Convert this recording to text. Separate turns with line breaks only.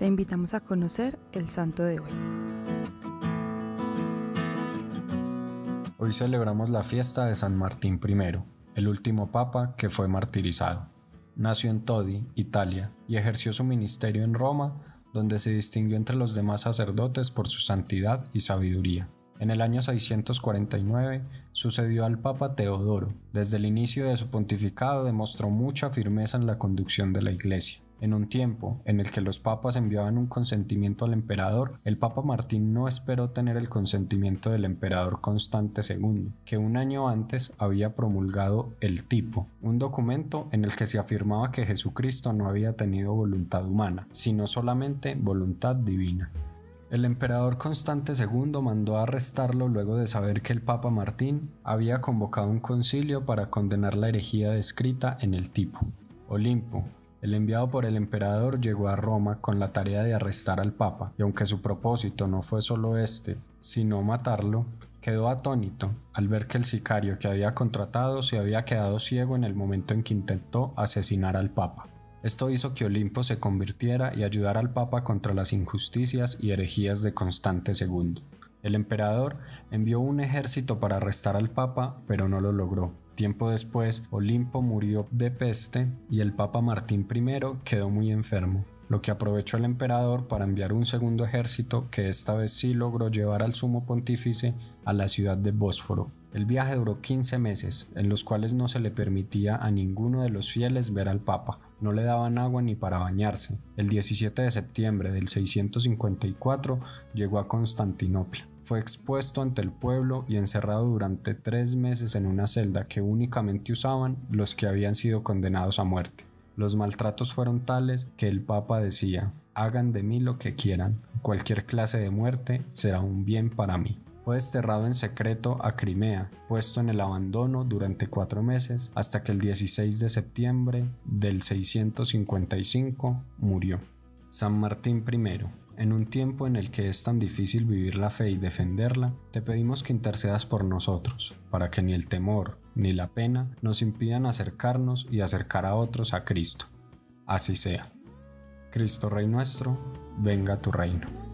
Te invitamos a conocer el santo de hoy.
Hoy celebramos la fiesta de San Martín I, el último papa que fue martirizado. Nació en Todi, Italia, y ejerció su ministerio en Roma, donde se distinguió entre los demás sacerdotes por su santidad y sabiduría. En el año 649 sucedió al Papa Teodoro. Desde el inicio de su pontificado demostró mucha firmeza en la conducción de la Iglesia. En un tiempo en el que los papas enviaban un consentimiento al emperador, el Papa Martín no esperó tener el consentimiento del emperador Constante II, que un año antes había promulgado el tipo, un documento en el que se afirmaba que Jesucristo no había tenido voluntad humana, sino solamente voluntad divina. El emperador Constante II mandó a arrestarlo luego de saber que el Papa Martín había convocado un concilio para condenar la herejía descrita en el tipo. Olimpo, el enviado por el emperador llegó a Roma con la tarea de arrestar al Papa, y aunque su propósito no fue solo este, sino matarlo, quedó atónito al ver que el sicario que había contratado se había quedado ciego en el momento en que intentó asesinar al Papa. Esto hizo que Olimpo se convirtiera y ayudara al Papa contra las injusticias y herejías de Constante II. El emperador envió un ejército para arrestar al Papa, pero no lo logró, Tiempo después, Olimpo murió de peste y el Papa Martín I quedó muy enfermo, lo que aprovechó el emperador para enviar un segundo ejército que esta vez sí logró llevar al sumo pontífice a la ciudad de Bósforo. El viaje duró 15 meses, en los cuales no se le permitía a ninguno de los fieles ver al Papa, no le daban agua ni para bañarse. El 17 de septiembre del 654 llegó a Constantinopla. Fue expuesto ante el pueblo y encerrado durante tres meses en una celda que únicamente usaban los que habían sido condenados a muerte. Los maltratos fueron tales que el Papa decía, hagan de mí lo que quieran, cualquier clase de muerte será un bien para mí. Fue desterrado en secreto a Crimea, puesto en el abandono durante cuatro meses, hasta que el 16 de septiembre del 655 murió. San Martín I, en un tiempo en el que es tan difícil vivir la fe y defenderla, te pedimos que intercedas por nosotros, para que ni el temor ni la pena nos impidan acercarnos y acercar a otros a Cristo. Así sea. Cristo Rey nuestro, venga tu reino.